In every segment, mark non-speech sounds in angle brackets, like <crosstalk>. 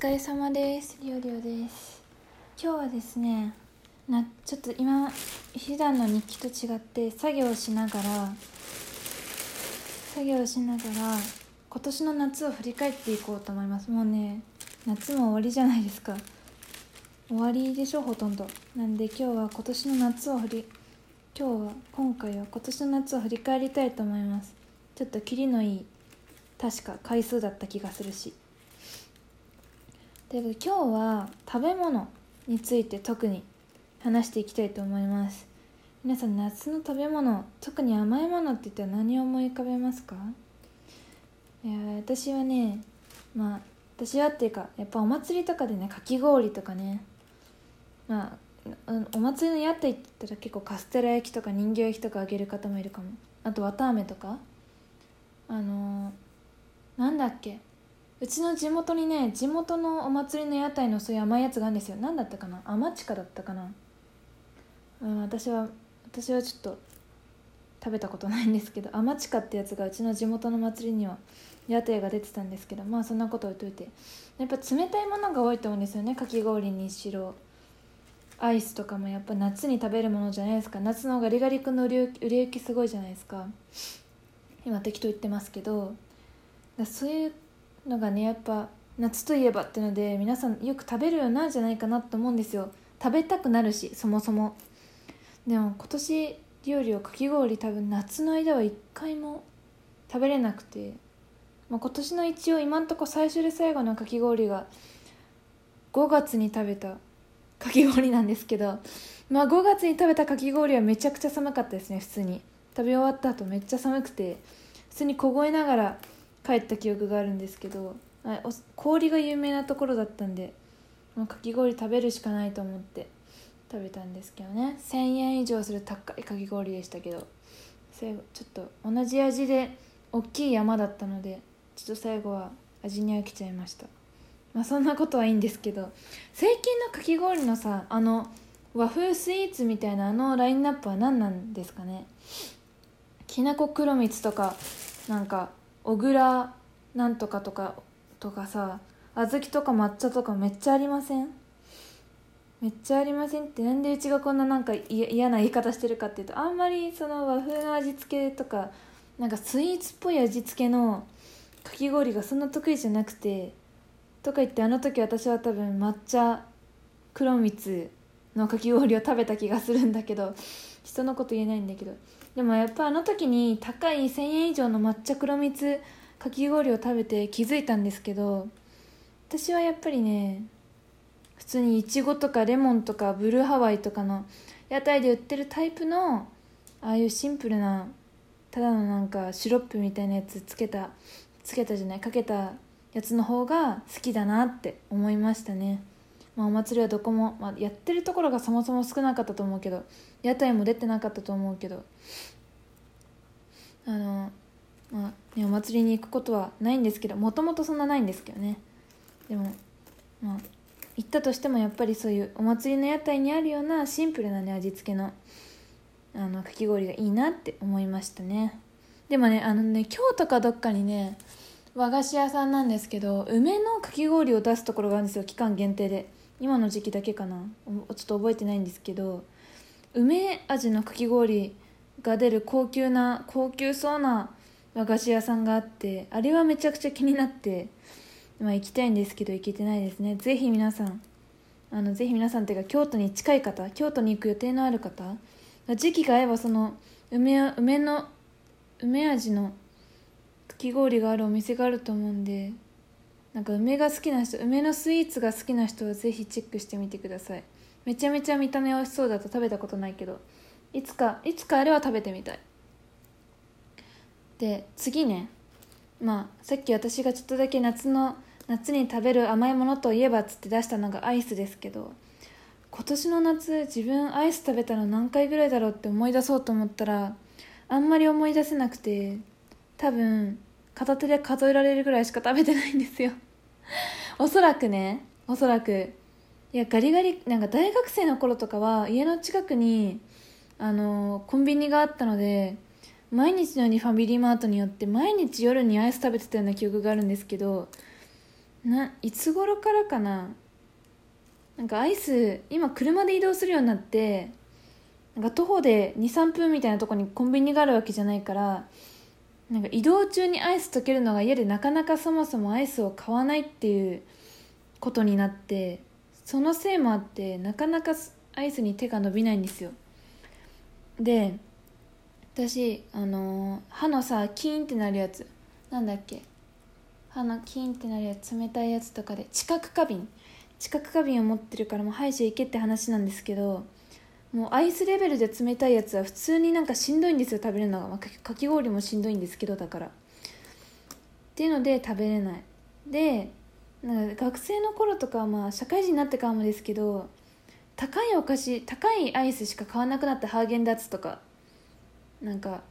疲れ様です。りょうりょうです。今日はですねなちょっと今普段の日記と違って作業しながら作業しながら今年の夏を振り返っていこうと思います。もうね夏も終わりじゃないですか。終わりでしょほとんど。なんで今日は今年の夏を振り今日は今回は今年の夏を振り返りたいと思います。ちょっとキリのいい確か回数だった気がするし。で今日は食べ物について特に話していきたいと思います。皆さん夏の食べ物特に甘いものって言ったら何を思い浮かべますか？いや私はねまあ私はっていうかやっぱお祭りとかでねかき氷とかね。まあお祭りの屋台って言ったら結構カステラ焼きとか人形焼きとかあげる方もいるかも。あと綿あめとか。あのー、なんだっけ？うちの地元にね地元のお祭りの屋台のそういう甘いやつがあるんですよ。何だったかな？甘近だったかな、うん、私は私はちょっと食べたことないんですけど甘近ってやつがうちの地元の祭りには屋台が出てたんですけどまあそんなこと置いといて。やっぱ冷たいものが多いと思うんですよね。かき氷にしろアイスとかもやっぱ夏に食べるものじゃないですか。夏のガリガリ君の売れ行きすごいじゃないですか。今適当言ってますけどそういうのがねやっぱ夏といえばってので皆さんよく食べるようなんじゃないかなと思うんですよ。食べたくなるしそもそも。でも今年料理をかき氷多分夏の間は一回も食べれなくて、まあ、今年の一応今んとこ最初で最後のかき氷が5月に食べたかき氷なんですけどまあ5月に食べたかき氷はめちゃくちゃ寒かったですね普通に。食べ終わった後めっちゃ寒くて普通に凍えながら帰った記憶があるんですけど氷が有名なところだったんでかき氷食べるしかないと思って食べたんですけどね。1000円以上する高いかき氷でしたけど最後ちょっと同じ味で大きい山だったのでちょっと最後は味に飽きちゃいました。まあそんなことはいいんですけど最近のかき氷のさあの和風スイーツみたいなあのラインナップは何なんですかね？きなこ黒蜜とかなんか小倉なんとかとかとかさ小豆とか抹茶とかめっちゃありません？めっちゃありませんってなんでうちがこんななんか嫌な言い方してるかっていうとあんまりその和風の味付けとかなんかスイーツっぽい味付けのかき氷がそんな得意じゃなくてとか言ってあの時私は多分抹茶黒蜜のかき氷を食べた気がするんだけど人のこと言えないんだけどでもやっぱあの時に高い1000円以上の抹茶黒蜜かき氷を食べて気づいたんですけど私はやっぱりね普通にいちごとかレモンとかブルーハワイとかの屋台で売ってるタイプのああいうシンプルなただのなんかシロップみたいなやつつけたつけたじゃないかけたやつの方が好きだなって思いましたね。まあ、お祭りはどこも、まあ、やってるところがそもそも少なかったと思うけど屋台も出てなかったと思うけどあのまあねお祭りに行くことはないんですけどもともとそんなないんですけどね。でもまあ行ったとしてもやっぱりそういうお祭りの屋台にあるようなシンプルなね味付けのあのかき氷がいいなって思いましたね。でもねあのね京都かどっかにね和菓子屋さんなんですけど梅のかき氷を出すところがあるんですよ期間限定で。今の時期だけかな。ちょっと覚えてないんですけど梅味のかき氷が出る高級な高級そうな和菓子屋さんがあってあれはめちゃくちゃ気になってまあ行きたいんですけど行けてないですね。ぜひ皆さんあのぜひ皆さんっていうか京都に近い方京都に行く予定のある方時期が合えばその梅梅の梅味のかき氷があるお店があると思うんでなんか梅が好きな人梅のスイーツが好きな人はぜひチェックしてみてください。めちゃめちゃ見た目美味しそうだと食べたことないけど。いつかいつかあれは食べてみたい。で次ね。まあさっき私がちょっとだけ夏の夏に食べる甘いものといえばっつって出したのがアイスですけど今年の夏自分アイス食べたの何回ぐらいだろうって思い出そうと思ったらあんまり思い出せなくて多分片手で数えられるぐらいしか食べてないんですよ。<laughs> おそらくねおそらく。いやガリガリなんか大学生の頃とかは家の近くにあのコンビニがあったので毎日のようにファミリーマートによって毎日夜にアイス食べてたような記憶があるんですけどないつ頃からかな？なんかアイス今車で移動するようになってなんか徒歩で23分みたいなとこにコンビニがあるわけじゃないからなんか移動中にアイス溶けるのが嫌でなかなかそもそもアイスを買わないっていうことになってそのせいもあってなかなかアイスに手が伸びないんですよ。で私あのー歯のさキーンってなるやつなんだっけ歯のキーンってなるやつ冷たいやつとかで知覚過敏。知覚過敏を持ってるからもう歯医者行けって話なんですけどもうアイスレベルで冷たいやつは普通になんかしんどいんですよ。食べるのが、まあ、かき氷もしんどいんですけどだから。っていうので食べれない。でなんか学生の頃とかまあ社会人になってからもですけど高いお菓子高いアイスしか買わなくなってハーゲンダッツとかなんか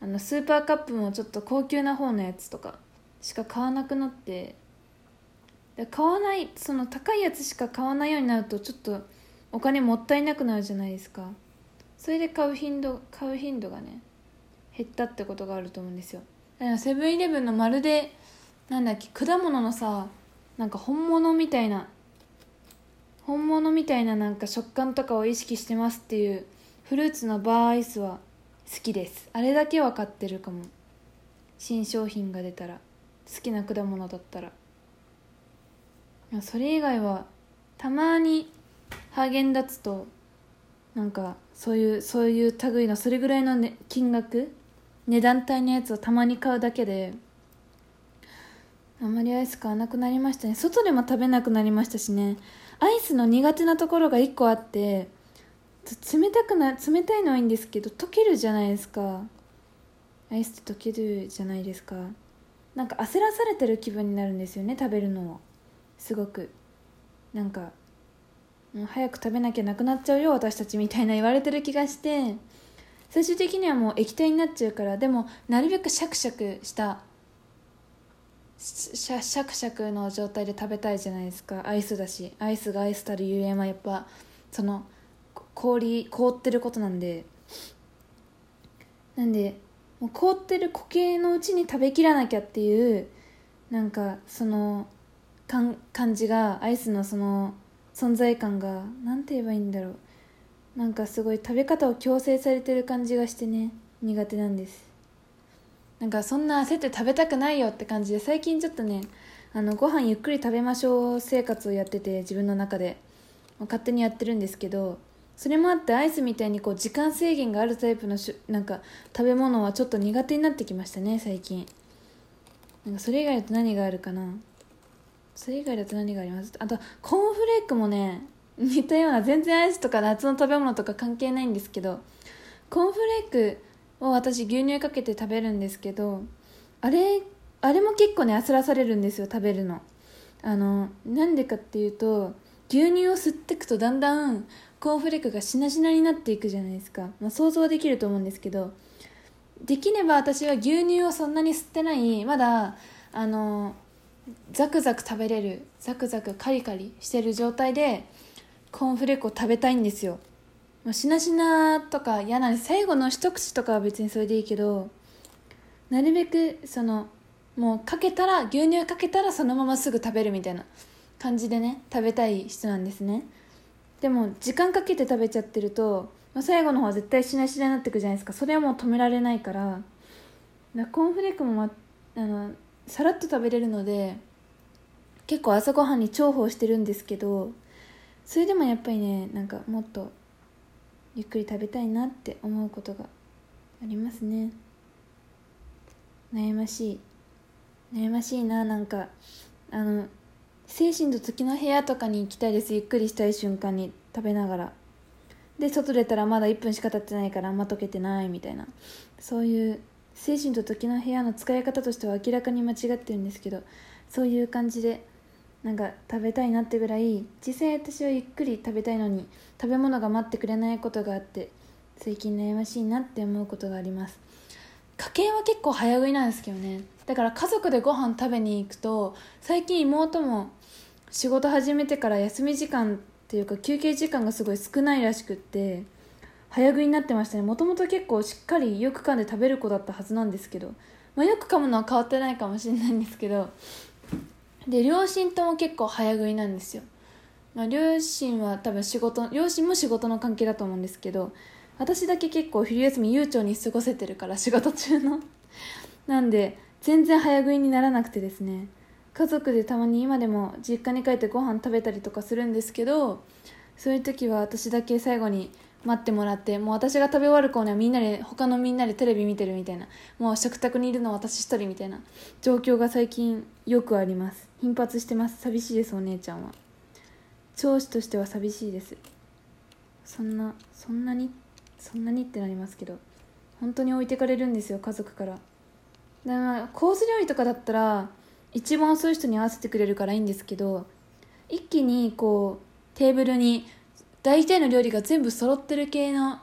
あのスーパーカップもちょっと高級な方のやつとかしか買わなくなって。買わないその高いやつしか買わないようになるとちょっとお金もったいなくなるじゃないですか。それで買う頻度買う頻度がね減ったってことがあると思うんですよ。だからセブンイレブンのまるでなんだっけ果物のさなんか本物みたいな本物みたいななんか食感とかを意識してますっていうフルーツのバーアイスは好きです。あれだけは買ってるかも。新商品が出たら好きな果物だったら。それ以外はたまにハーゲンダッツとなんかそういうそういう類のそれぐらいの、ね、金額値段帯のやつをたまに買うだけであんまりアイス買わなくなりましたね。外でも食べなくなりましたしね。アイスの苦手なところが1個あって冷たくな冷たいのはいいんですけど溶けるじゃないですか。アイスって溶けるじゃないですか。なんか焦らされてる気分になるんですよね食べるのをすごく。なんかもう早く食べなきゃなくなっちゃうよ私たちみたいな言われてる気がして。最終的にはもう液体になっちゃうからでもなるべくシャクシャクしたシャシャクシャクの状態で食べたいじゃないですか。アイスだし。アイスがアイスたるゆえんはやっぱその氷凍ってることなんで。なんでもう凍ってる固形のうちに食べきらなきゃっていうなんかそのかん感じがアイスのその存在感が何て言えばいいんだろう。なんかすごい食べ方を強制されてる感じがしてね苦手なんです。なんかそんな焦って食べたくないよって感じで最近ちょっとねあのご飯ゆっくり食べましょう生活をやってて自分の中で。勝手にやってるんですけどそれもあってアイスみたいにこう時間制限があるタイプのしなんか食べ物はちょっと苦手になってきましたね最近。なんかそれ以外だと何があるかな。それ以外だと何があります？あとコーンフレークもね <laughs> 似たような全然アイスとか夏の食べ物とか関係ないんですけどコーンフレークを私牛乳かけて食べるんですけどあれあれも結構ね焦らされるんですよ食べるの。あのなんでかっていうと牛乳を吸っていくとだんだんコーンフレークがしなしなになっていくじゃないですか、まあ、想像できると思うんですけどできれば私は牛乳をそんなに吸ってないまだあのザクザク食べれるザクザクカリカリしてる状態でコーンフレークを食べたいんですよ、ま、しなしなとか嫌なんで最後の一口とかは別にそれでいいけどなるべくそのもうかけたら牛乳かけたらそのまますぐ食べるみたいな感じでね食べたい人なんですね。でも時間かけて食べちゃってると、ま、最後の方は絶対しなしなになってくじゃないですか。それはもう止められないからコーンフレークも、ま、あのさらっと食べれるので結構朝ごはんに重宝してるんですけどそれでもやっぱりねなんかもっとゆっくり食べたいなって思うことがありますね。悩ましい。悩ましいななんか。あの精神と時の部屋とかに行きたいです。ゆっくりしたい瞬間に食べながら。で外出たらまだ1分しか経ってないからあんま溶けてないみたいな。そういう精神と時の部屋の使い方としては明らかに間違ってるんですけどそういう感じでなんか食べたいなってぐらい実際私はゆっくり食べたいのに食べ物が待ってくれないことがあって最近悩ましいなって思うことがあります。家計は結構早食いなんですけどね。だから家族でご飯食べに行くと最近妹も仕事始めてから休み時間っていうか休憩時間がすごい少ないらしくって早食いになってましたね。もともと結構しっかりよく噛んで食べる子だったはずなんですけど、まあ、よく噛むのは変わってないかもしれないんですけど。で両親とも結構早食いなんですよ、まあ、両親は多分仕事両親も仕事の関係だと思うんですけど私だけ結構昼休み悠長に過ごせてるから仕事中の。<laughs> なんで全然早食いにならなくてですね。家族でたまに今でも実家に帰ってご飯食べたりとかするんですけどそういう時は私だけ最後に待ってもらってもう私が食べ終わる頃にはみんなで他のみんなでテレビ見てるみたいな。もう食卓にいるのは私一人みたいな。状況が最近よくあります。頻発してます。寂しいですお姉ちゃんは。長子としては寂しいです。そんなそんなに？そんなにってなりますけど。本当に置いてかれるんですよ家族から。だからコース料理とかだったら一番遅い人に合わせてくれるからいいんですけど一気にこうテーブルに大体の料理が全部揃ってる系の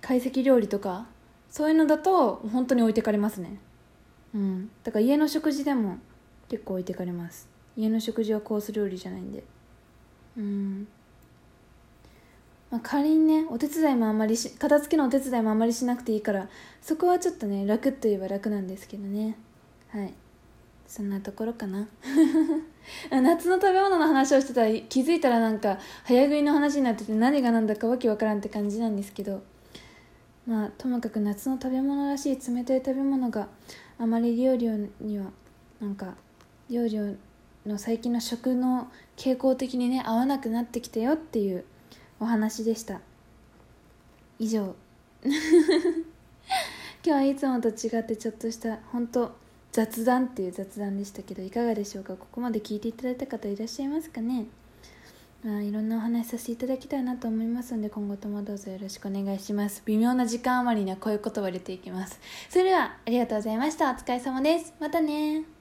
懐石料理とかそういうのだと本当に置いてかれますね。うん。だから家の食事でも結構置いてかれます。家の食事はコース料理じゃないんで。うん。まあ、仮にねお手伝いもあんまりし片付けのお手伝いもあんまりしなくていいからそこはちょっとね楽といえば楽なんですけどね。はい。そんなところかな？<laughs> 夏の食べ物の話をしてたら気づいたらなんか早食いの話になってて何が何だかわけわからんって感じなんですけど。まあともかく夏の食べ物らしい冷たい食べ物があまり料理にはなんか料理の最近の食の傾向的にね合わなくなってきたよっていうお話でした。以上。<laughs> 今日はいつもと違ってちょっとした本当雑談っていう雑談でしたけどいかがでしょうか？ここまで聞いていただいた方いらっしゃいますかね？まあ、いろんなお話しさせていただきたいなと思いますので今後ともどうぞよろしくお願いします。微妙な時間余りにはこういう言葉を入れていきます。それではありがとうございました。お疲れ様です。またね